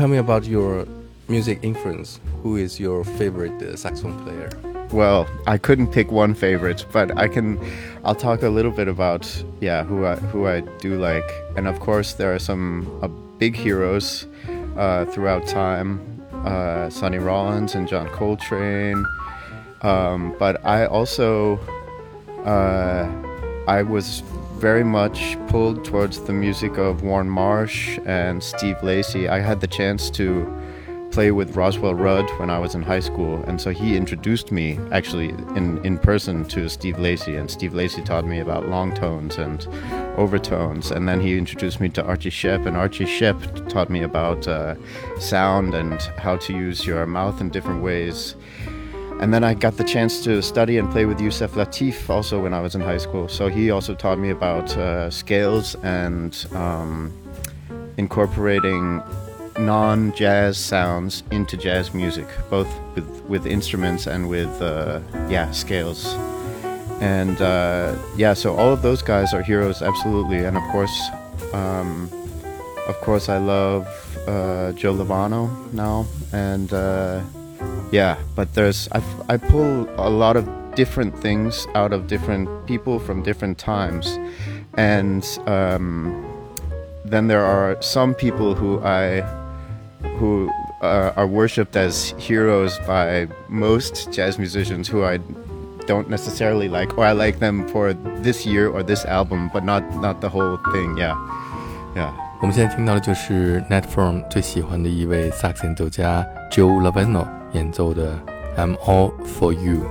Tell me about your music influence. Who is your favorite uh, saxophone player? Well, I couldn't pick one favorite, but I can. I'll talk a little bit about yeah who I who I do like, and of course there are some uh, big heroes uh, throughout time, uh, Sonny Rollins and John Coltrane. Um, but I also uh, I was very much pulled towards the music of Warne Marsh and Steve Lacy. I had the chance to play with Roswell Rudd when I was in high school, and so he introduced me actually in, in person to Steve Lacy, and Steve Lacy taught me about long tones and overtones, and then he introduced me to Archie Shepp, and Archie Shepp taught me about uh, sound and how to use your mouth in different ways. And then I got the chance to study and play with Yusef Lateef also when I was in high school. So he also taught me about uh, scales and um, incorporating non-jazz sounds into jazz music, both with with instruments and with uh, yeah scales. And uh, yeah, so all of those guys are heroes, absolutely. And of course, um, of course, I love uh, Joe Lovano now, and uh, yeah but there's I, I pull a lot of different things out of different people from different times. And um, then there are some people who i who uh, are worshipped as heroes by most jazz musicians who i don't necessarily like or i like them for this year or this album but not not the whole thing yeah. Yeah. 我们现在听到的就是 Ned Ferm 最喜欢的一位萨克斯演奏家 Joe Lovano。演奏的《I'm All for You》。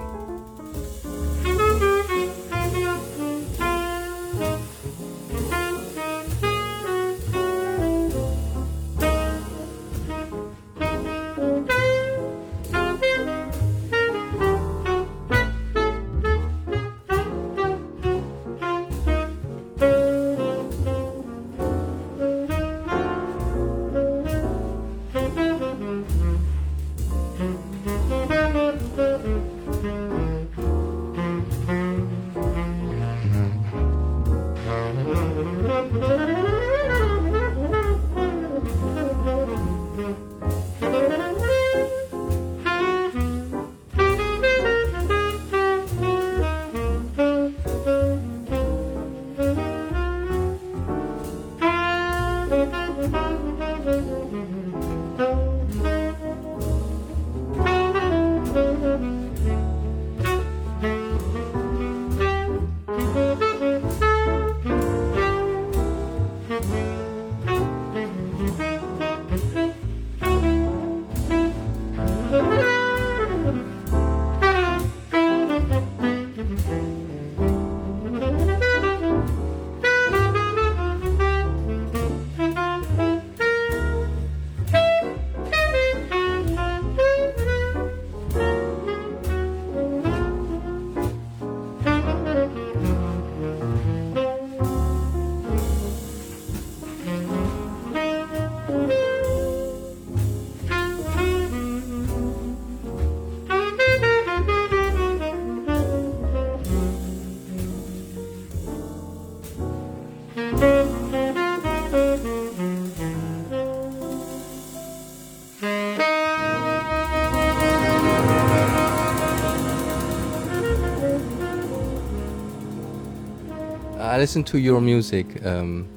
I listen to your music. Um,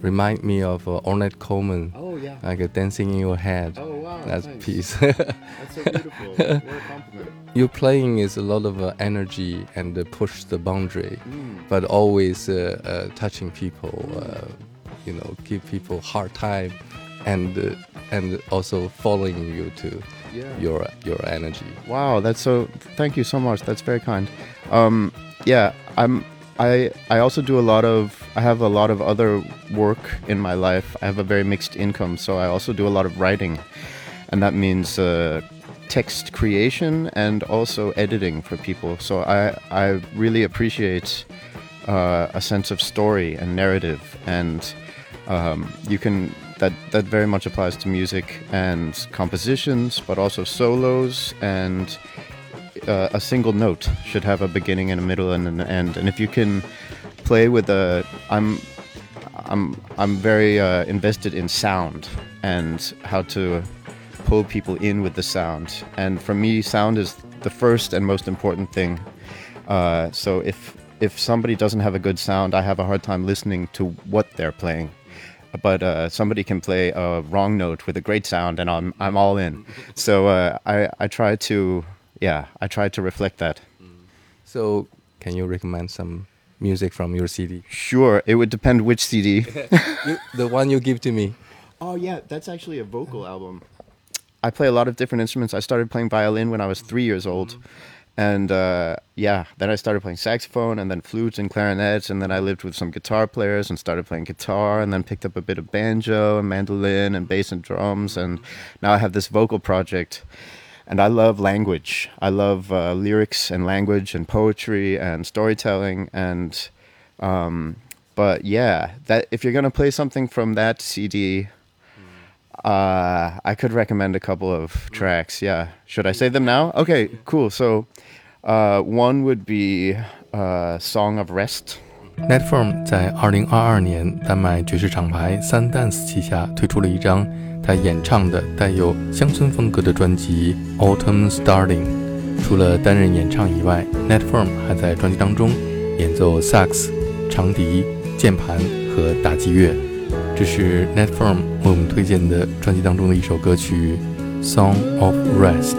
remind me of uh, Ornette Coleman. Oh yeah. Like a dancing in your head. Oh wow. That piece. That's so beautiful. what a compliment. your playing is a lot of uh, energy and uh, push the boundary, Mm. but always uh, uh, touching people. Uh, you know, give people hard time, and uh, and also following you to Yeah. your your energy. Wow, that's so. Thank you so much. That's very kind. Um, yeah, I'm. I I also do a lot of. I have a lot of other work in my life. I have a very mixed income, so I also do a lot of writing, and that means uh, text creation and also editing for people. So I I really appreciate uh, a sense of story and narrative, and um, you can that that very much applies to music and compositions, but also solos and uh, a single note should have a beginning and a middle and an end. And if you can play with a, I'm I'm I'm very uh, invested in sound and how to pull people in with the sound. And for me, sound is the first and most important thing. Uh, so if if somebody doesn't have a good sound, I have a hard time listening to what they're playing. But uh, somebody can play a wrong note with a great sound, and I'm I'm all in. So uh, I I try to yeah I try to reflect that. So, can you recommend some music from your CD? Sure, it would depend which CD. You, the one you give to me. Oh yeah, that's actually a vocal album. I play a lot of different instruments. I started playing violin when I was three years old, and uh, yeah, then I started playing saxophone and then flutes and clarinets, and then I lived with some guitar players and started playing guitar, and then picked up a bit of banjo and mandolin and bass and drums, and now I have this vocal project. And I love language. I love uh, lyrics and language and poetry and storytelling. And, um, but yeah, that if you're gonna play something from that CD, uh, I could recommend a couple of tracks. Yeah, should I say them now? Okay, cool. So, uh, one would be uh, "Song of Rest." Ned Ferm 在2022年丹麦爵士厂牌 Sundance 旗下推出了一张他演唱的带有乡村风格的专辑《Autumn Starling》。除了担任演唱以外，Netform 还在专辑当中演奏萨克斯、长笛、键盘和打击乐。这是 Netform 为我们推荐的专辑当中的一首歌曲《Song of Rest》。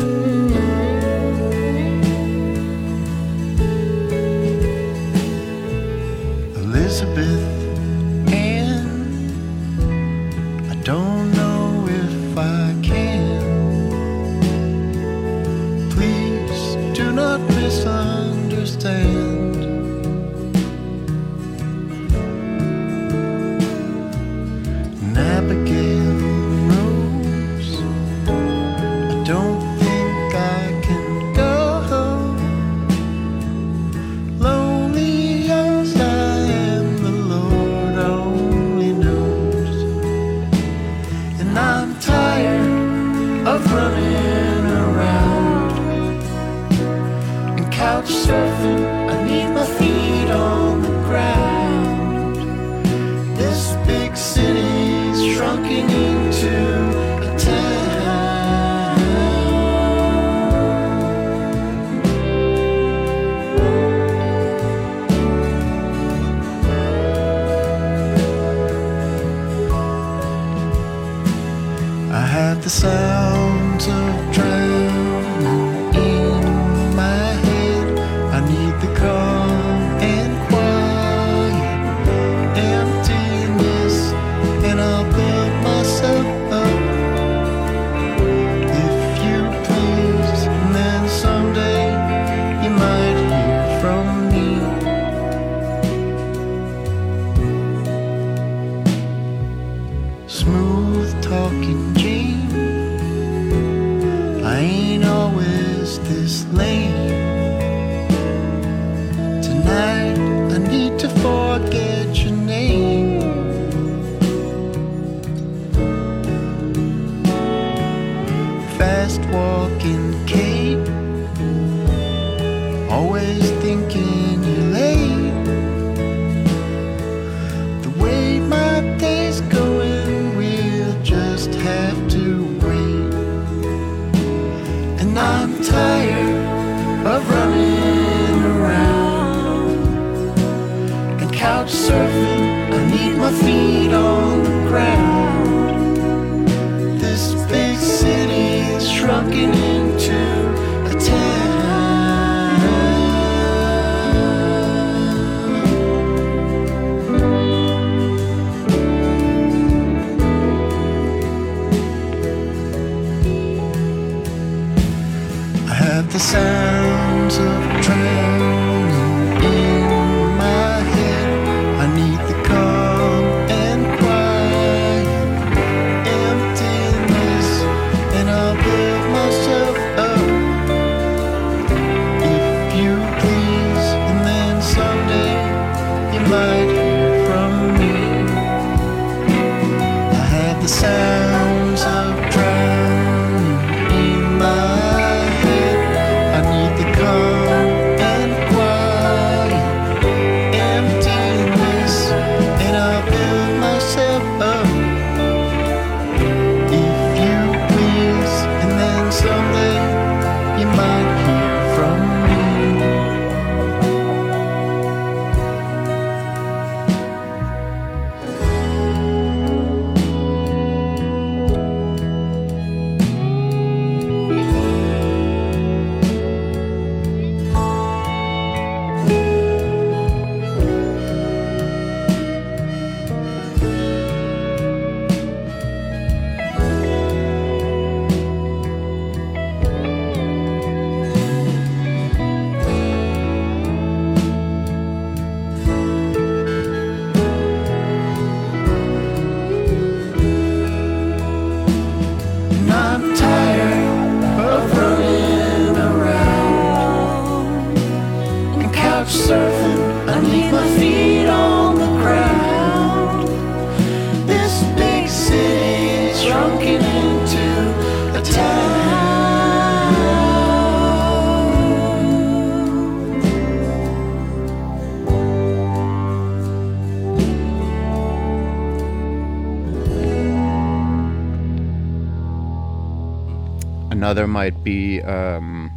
Surfing. I Talking Gene. I ain't always this lame. couch surfing. I need my feet on the ground. This big city's is shrunken into a town. Another might be, um,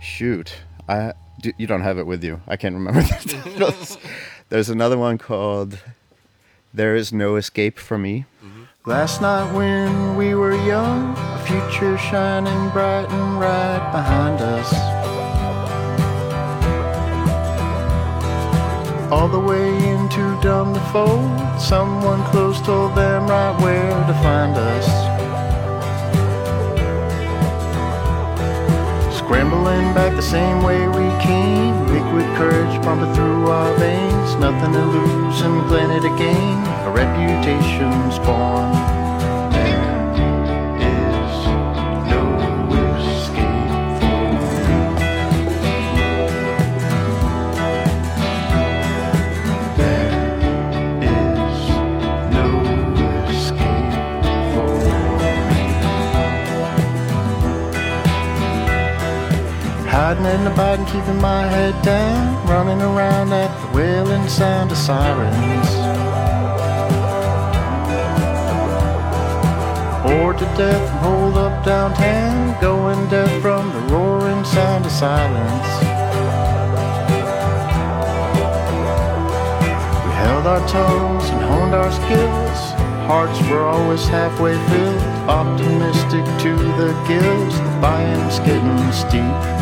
shoot, I do, you don't have it with you. I can't remember. There's another one called "There Is No Escape for Me." Mm-hmm. Last night when we were young, a future shining bright and right behind us. All the way into dumb to fold, someone close told them right where to find us. Courage pumping through our veins, nothing to lose and plenty to gain, a reputation's born. Hiding and keeping my head down, running around at the wailing sound of sirens. Bored to death and holed up downtown, going deaf from the roaring sound of silence. We held our tongues and honed our skills. Hearts were always halfway filled, optimistic to the gills. The buy-in's getting steep.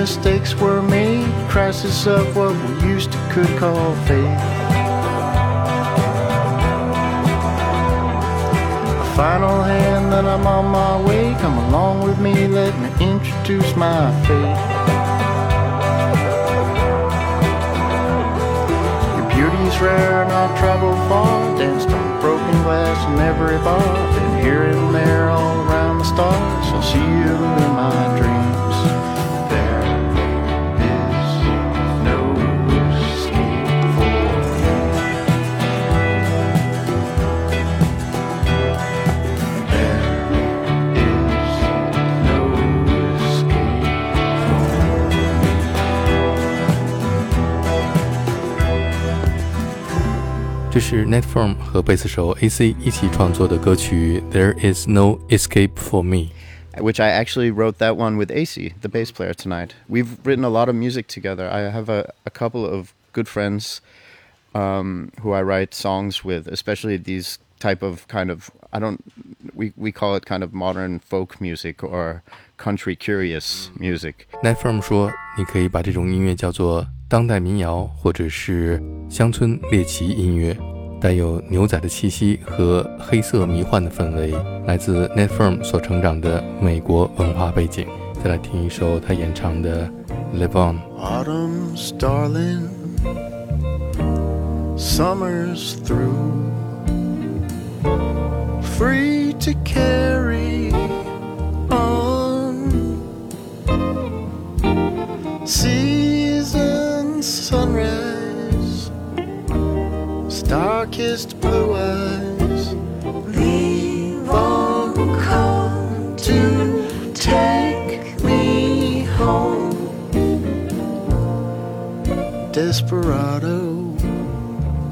Mistakes were made. Crisis of what we used to could call faith. A final hand, then I'm on my way. Come along with me, let me introduce my fate. Your beauty's rare and I've traveled far Danced on broken glass in every bar Been here and there all around the stars I'll see you in my dreams 这是 Ned Ferm 和贝斯手 AC 一起创作的歌曲《There Is No Escape for Me》。Which I actually wrote that one with AC, the bass player, tonight. We've written a lot of music together. I have a, a couple of good friends um, who I write songs with, especially these type of kind of I don't we we call it kind of modern folk music or country curious music. Ned Ferm 说，你可以把这种音乐叫做当代民谣或者是乡村猎奇音乐。带有牛仔的气息和黑色迷幻的氛围，来自 Netform 所成长的美国文化背景。再来听一首他演唱的《Live On》。 Autumn's darling, summer's through. Free to carry on. Season sunrise, kissed blue eyes. Leave on, come to take me home desperado,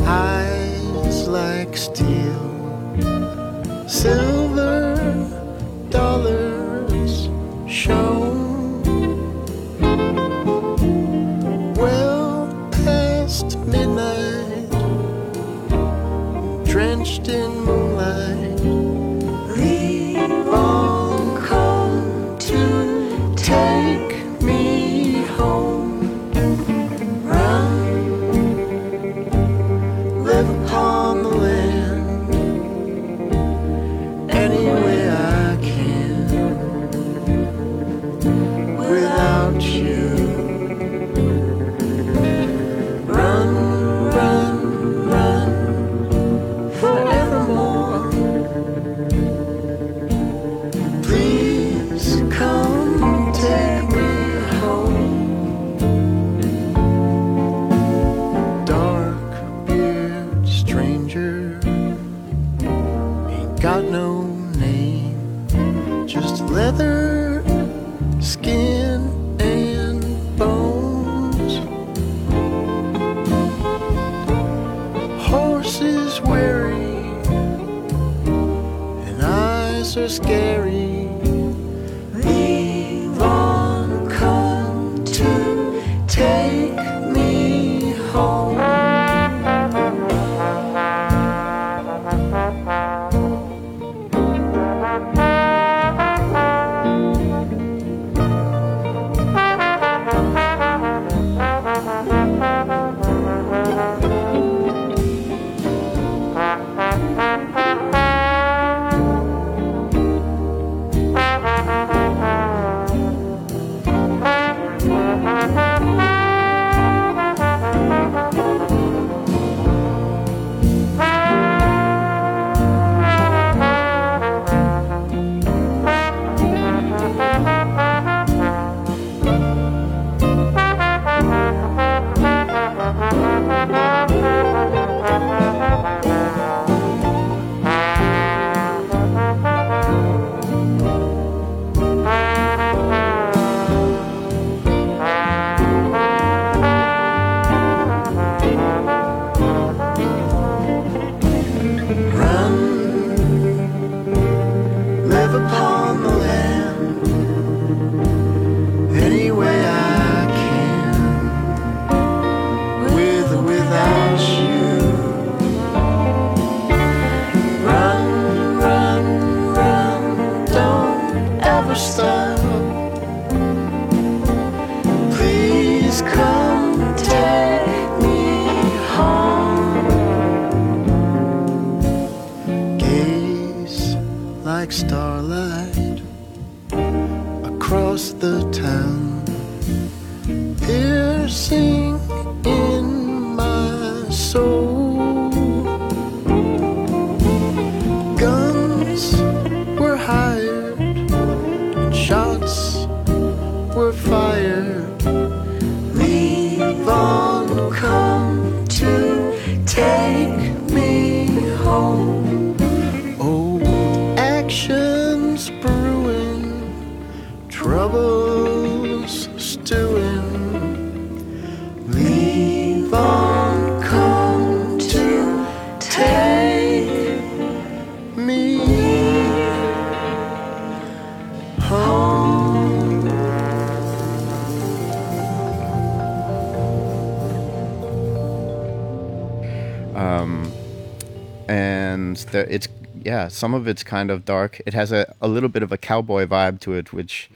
eyes like steel, silver Run, there, it's yeah, some of it's kind of dark. It has a, a little bit of a cowboy vibe to it, which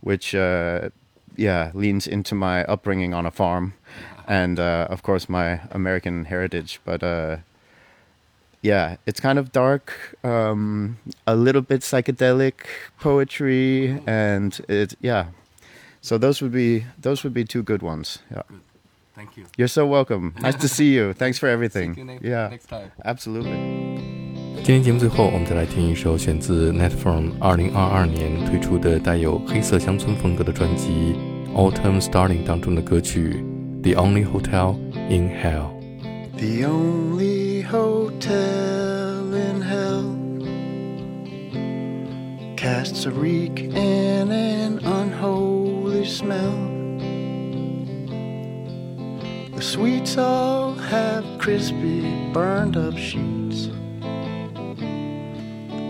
which uh, yeah leans into my upbringing on a farm, and uh, of course my American heritage. But uh, yeah, it's kind of dark, um, a little bit psychedelic poetry, and it yeah. So those would be those would be two good ones. Yeah. Thank you. You're so welcome. Nice to see you. Thanks for everything. See you next- yeah, next time. absolutely. 今天节目最后，我们再来听一首选自 Ned Ferm 二零二二年推出的带有黑色乡村风格的专辑《Autumn Starling》当中的歌曲《The Only Hotel in Hell》。The only hotel in hell casts a reek and an unholy smell. The sweets all have crispy, burned up sheets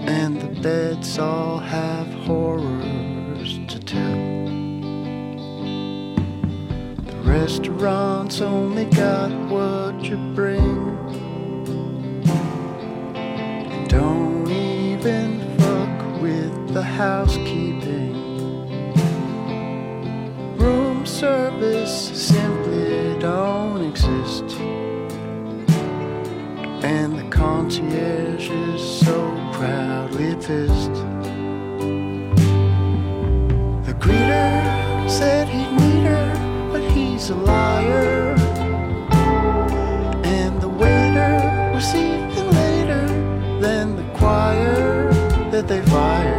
and the beds all have horrors to tell. The restaurants only got what you bring. Don't even fuck with the housekeeping. Room service simply don't exist. And the concierge a liar. And the waiter was even later than the choir that they fired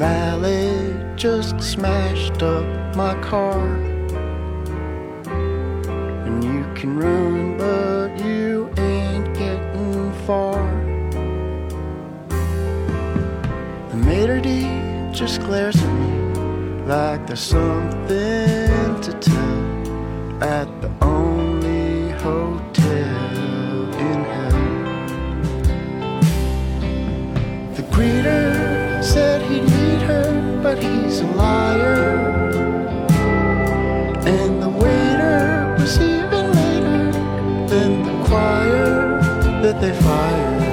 valet just smashed up my car. And you can run, but you ain't getting far. The maitre d' just glares at me like there's something they fired.